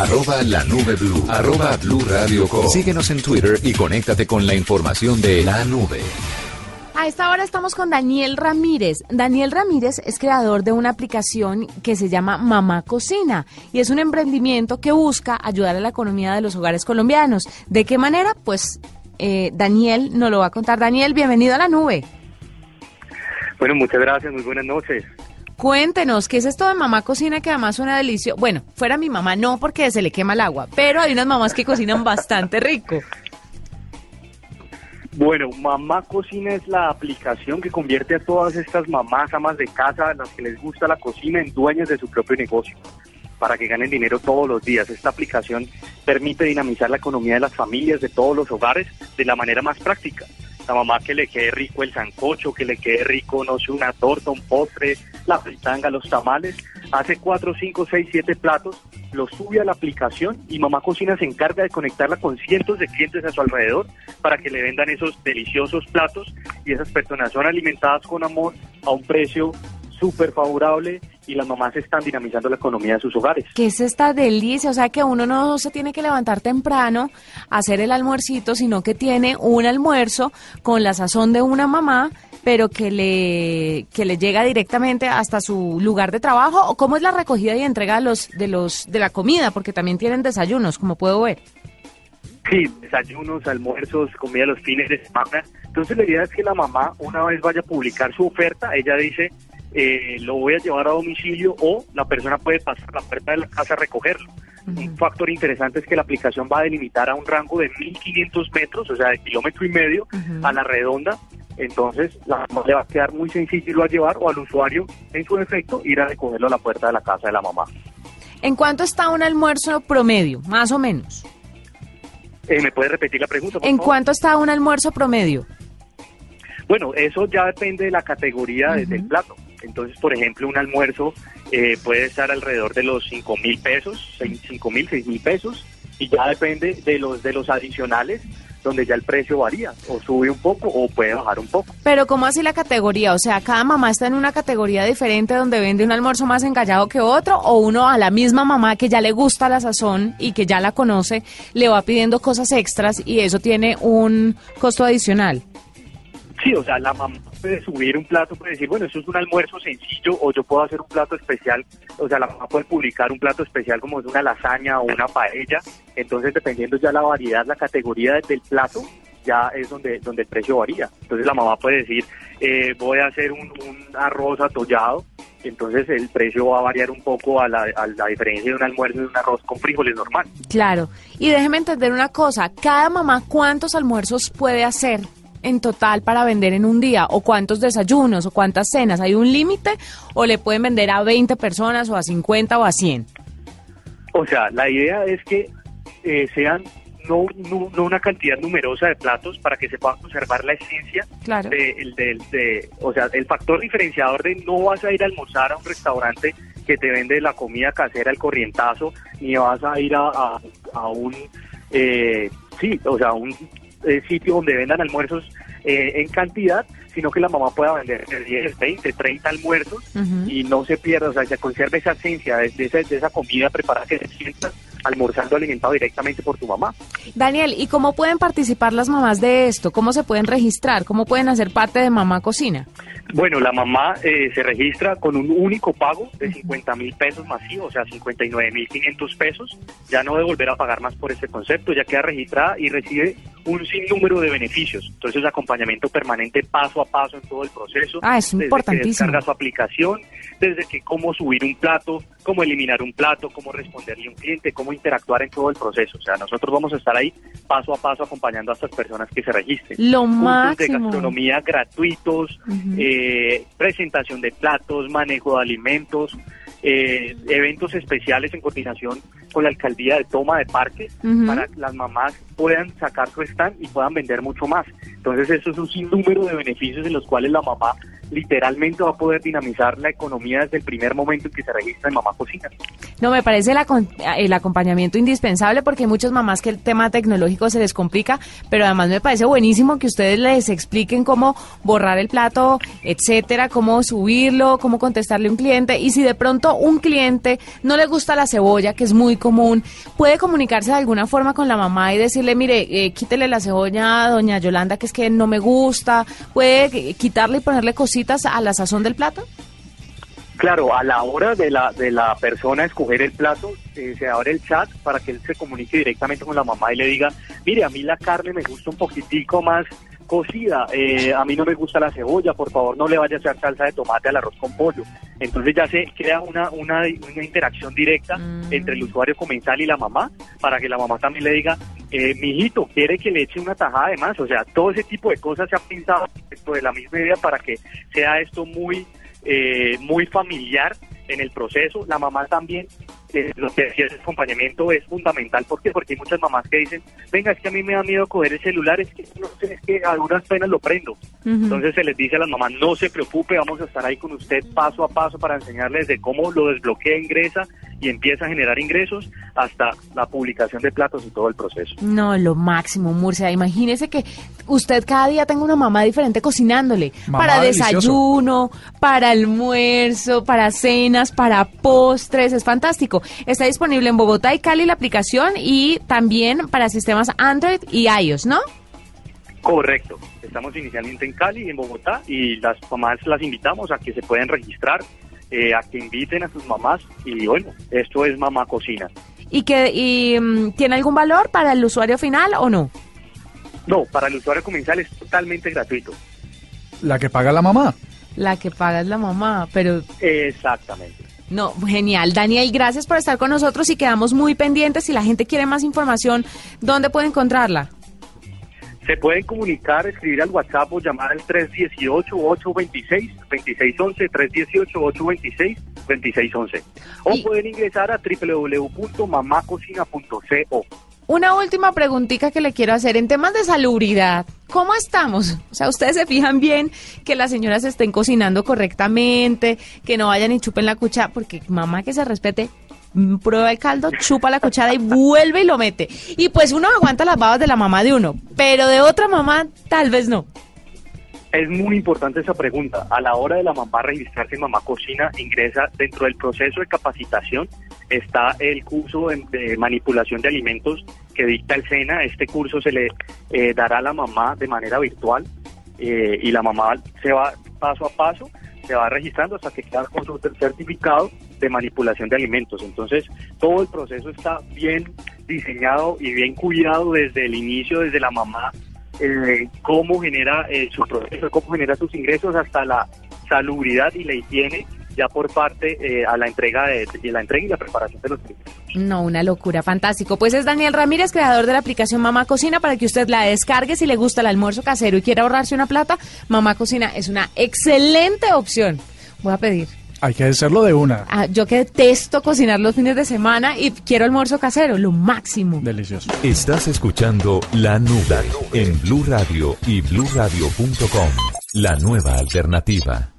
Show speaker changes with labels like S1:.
S1: arroba la nube blue, arroba blue radio com. Síguenos en Twitter y conéctate con la información de la nube.
S2: A esta hora estamos con Daniel Ramírez. Daniel Ramírez es creador de una aplicación que se llama Mamá Cocina y es un emprendimiento que busca ayudar a la economía de los hogares colombianos. ¿De qué manera? Pues eh, Daniel nos lo va a contar. Daniel, bienvenido a la nube.
S3: Bueno, muchas gracias, muy buenas noches.
S2: Cuéntenos, ¿qué es esto de mamá cocina que además suena delicioso? Bueno, fuera mi mamá no porque se le quema el agua, pero hay unas mamás que cocinan bastante rico.
S3: Bueno, Mamá Cocina es la aplicación que convierte a todas estas mamás, amas de casa, a las que les gusta la cocina, en dueñas de su propio negocio, para que ganen dinero todos los días. Esta aplicación permite dinamizar la economía de las familias, de todos los hogares, de la manera más práctica la mamá que le quede rico el sancocho, que le quede rico, no sé, una torta, un postre, la fritanga, los tamales, hace cuatro, cinco, seis, siete platos, los sube a la aplicación y Mamá Cocina se encarga de conectarla con cientos de clientes a su alrededor para que le vendan esos deliciosos platos y esas personas son alimentadas con amor a un precio súper favorable y las mamás están dinamizando la economía de sus hogares.
S2: ¿Qué es esta delicia? O sea, que uno no se tiene que levantar temprano a hacer el almuercito, sino que tiene un almuerzo con la sazón de una mamá pero que le que le llega directamente hasta su lugar de trabajo o cómo es la recogida y entrega de los de los de la comida porque también tienen desayunos como puedo ver.
S3: Sí desayunos almuerzos comida los fines de semana. Entonces la idea es que la mamá una vez vaya a publicar su oferta ella dice eh, lo voy a llevar a domicilio o la persona puede pasar a la puerta de la casa a recogerlo. Un factor interesante es que la aplicación va a delimitar a un rango de 1.500 metros, o sea, de kilómetro y medio a la redonda. Entonces, la mamá le va a quedar muy sencillo irlo a llevar o al usuario, en su defecto, ir a recogerlo a la puerta de la casa de la mamá.
S2: ¿En cuánto está un almuerzo promedio, más o menos?
S3: Eh, ¿Me puede repetir la pregunta?
S2: ¿En cuánto está un almuerzo promedio?
S3: Bueno, eso ya depende de la categoría del plato. Entonces, por ejemplo, un almuerzo eh, puede estar alrededor de los 5 mil pesos, 5 mil, 6 mil pesos, y ya depende de los, de los adicionales donde ya el precio varía, o sube un poco o puede bajar un poco.
S2: Pero ¿cómo así la categoría? O sea, cada mamá está en una categoría diferente donde vende un almuerzo más encallado que otro, o uno a la misma mamá que ya le gusta la sazón y que ya la conoce, le va pidiendo cosas extras y eso tiene un costo adicional.
S3: Sí, o sea, la mamá puede subir un plato, puede decir, bueno, eso es un almuerzo sencillo o yo puedo hacer un plato especial, o sea, la mamá puede publicar un plato especial como es una lasaña o una paella, entonces dependiendo ya la variedad, la categoría del plato, ya es donde, donde el precio varía. Entonces la mamá puede decir, eh, voy a hacer un, arroz atollado, entonces el precio va a variar un poco a la, a la diferencia de un almuerzo y un arroz con frijoles normal.
S2: Claro, y déjeme entender una cosa, cada mamá cuántos almuerzos puede hacer en total para vender en un día? ¿O cuántos desayunos? ¿O cuántas cenas? ¿Hay un límite? ¿O le pueden vender a 20 personas o a 50 o a 100?
S3: O sea, la idea es que eh, sean no, no, una cantidad numerosa de platos para que se pueda conservar la esencia
S2: claro.
S3: de, de, o sea, el factor diferenciador de no vas a ir a almorzar a un restaurante que te vende la comida casera, el corrientazo, ni vas a ir a, a, un, eh, sí, o sea, un eh, sitio donde vendan almuerzos eh, en cantidad, sino que la mamá pueda vender 10, 20, 30 almuerzos y no se pierda, o sea, se conserve esa esencia de, esa, de esa comida preparada que se sienta almorzando alimentado directamente por tu mamá.
S2: Daniel, ¿y cómo pueden participar las mamás de esto? ¿Cómo se pueden registrar? ¿Cómo pueden hacer parte de Mamá Cocina?
S3: Bueno, la mamá eh, se registra con un único pago de 50 mil pesos masivos, o sea, 59 mil 500 pesos. Ya no debe volver a pagar más por este concepto, ya queda registrada y recibe un sinnúmero de beneficios. Entonces, acompañamiento permanente paso a paso en todo el proceso.
S2: Ah, es importantísimo.
S3: Desde que descarga su aplicación, desde que cómo subir un plato, cómo eliminar un plato, cómo responderle a un cliente, cómo interactuar en todo el proceso. O sea, nosotros vamos a estar ahí paso a paso acompañando a estas personas que se registren.
S2: Lo Cursos
S3: de gastronomía gratuitos, eh, presentación de platos, manejo de alimentos, eh, eventos especiales en coordinación con la alcaldía de toma de parques para que las mamás puedan sacar su stand y puedan vender mucho más. Entonces eso es un sinnúmero de beneficios en los cuales la mamá literalmente va a poder dinamizar la economía desde el primer momento en que se registra en Mamá Cocina.
S2: No, me parece el, acompañamiento indispensable porque hay muchas mamás que el tema tecnológico se les complica, pero además me parece buenísimo que ustedes les expliquen cómo borrar el plato, etcétera, cómo subirlo, cómo contestarle a un cliente y si de pronto un cliente no le gusta la cebolla, que es muy común, puede comunicarse de alguna forma con la mamá y decirle, mire, eh, quítele la cebolla a doña Yolanda, que es que no me gusta, puede quitarle y ponerle cositas a la sazón del plato.
S3: Claro, a la hora de la, de la persona escoger el plato, eh, se abre el chat para que él se comunique directamente con la mamá y le diga, mire, a mí la carne me gusta un poquitico más cocida, eh, a mí no me gusta la cebolla, por favor no le vaya a echar salsa de tomate al arroz con pollo. Entonces ya se crea una, una, una interacción directa
S2: Mm.
S3: entre el usuario comensal y la mamá, para que la mamá también le diga, eh, mijito, quiere que le eche una tajada de más, o sea, todo ese tipo de cosas se ha pensado dentro de la misma idea para que sea esto muy eh, muy familiar en el proceso. La mamá también, eh, lo que decía, ese acompañamiento es fundamental. ¿Por qué? Porque hay muchas mamás que dicen, venga, es que a mí me da miedo coger el celular, es que no sé, es que a duras penas lo prendo. Entonces se les dice a las mamás, no se preocupe, vamos a estar ahí con usted paso a paso para enseñarles de cómo lo desbloquea, ingresa y empieza a generar ingresos hasta la publicación de platos y todo el proceso.
S2: No, lo máximo, Murcia. Imagínese que usted cada día tenga una mamá diferente cocinándole.
S4: Mamá
S2: para
S4: delicioso.
S2: desayuno, para almuerzo, para cenas, para postres. Es fantástico. Está disponible en Bogotá y Cali la aplicación y también para sistemas Android y iOS, ¿no?
S3: Correcto. Estamos inicialmente en Cali, en Bogotá, y las mamás las invitamos a que se puedan registrar, eh, a que inviten a sus mamás, y bueno, esto es Mamá Cocina.
S2: ¿Y, que, y, mm, tiene algún valor para el usuario final o no?
S3: No, para el usuario comensal es totalmente gratuito.
S4: La que paga la mamá.
S2: La que paga es la mamá, pero
S3: Exactamente.
S2: No, genial. Daniel, gracias por estar con nosotros y quedamos muy pendientes. Si la gente quiere más información, ¿dónde puede encontrarla?
S3: Se pueden comunicar, escribir al WhatsApp o llamar al 318-826-2611, 318-826-2611. O pueden ingresar a www.mamacocina.co.
S2: Una última preguntita que le quiero hacer en temas de salubridad. ¿Cómo estamos? O sea, ustedes se fijan bien que las señoras estén cocinando correctamente, que no vayan y chupen la cuchara, porque mamá que se respete, mm, prueba el caldo, chupa la cuchara y vuelve y lo mete. Y pues uno aguanta las babas de la mamá de uno, pero de otra mamá tal vez no.
S3: Es muy importante esa pregunta. A la hora de la mamá registrarse en Mamá Cocina, ingresa dentro del proceso de capacitación, está el curso de, de manipulación de alimentos que dicta el SENA. Este curso se le eh, dará a la mamá de manera virtual eh, y la mamá se va paso a paso, se va registrando hasta que queda con su certificado de manipulación de alimentos. Entonces, todo el proceso está bien diseñado y bien cuidado desde el inicio, desde la mamá eh, cómo genera eh, su proceso, cómo genera sus ingresos hasta la salubridad y la higiene ya por parte a la entrega de, de la entrega y la preparación de los alimentos.
S2: No, una locura, fantástico. Pues es Daniel Ramírez, creador de la aplicación Mamá Cocina, para que usted la descargue si le gusta el almuerzo casero y quiere ahorrarse una plata. Mamá Cocina es una excelente opción. Voy a pedir.
S4: Hay que hacerlo de una.
S2: Ah, yo que detesto cocinar los fines de semana y quiero almuerzo casero, lo máximo.
S4: Delicioso.
S1: Estás escuchando La Nube en Blue Radio y bluradio.com. La nueva alternativa.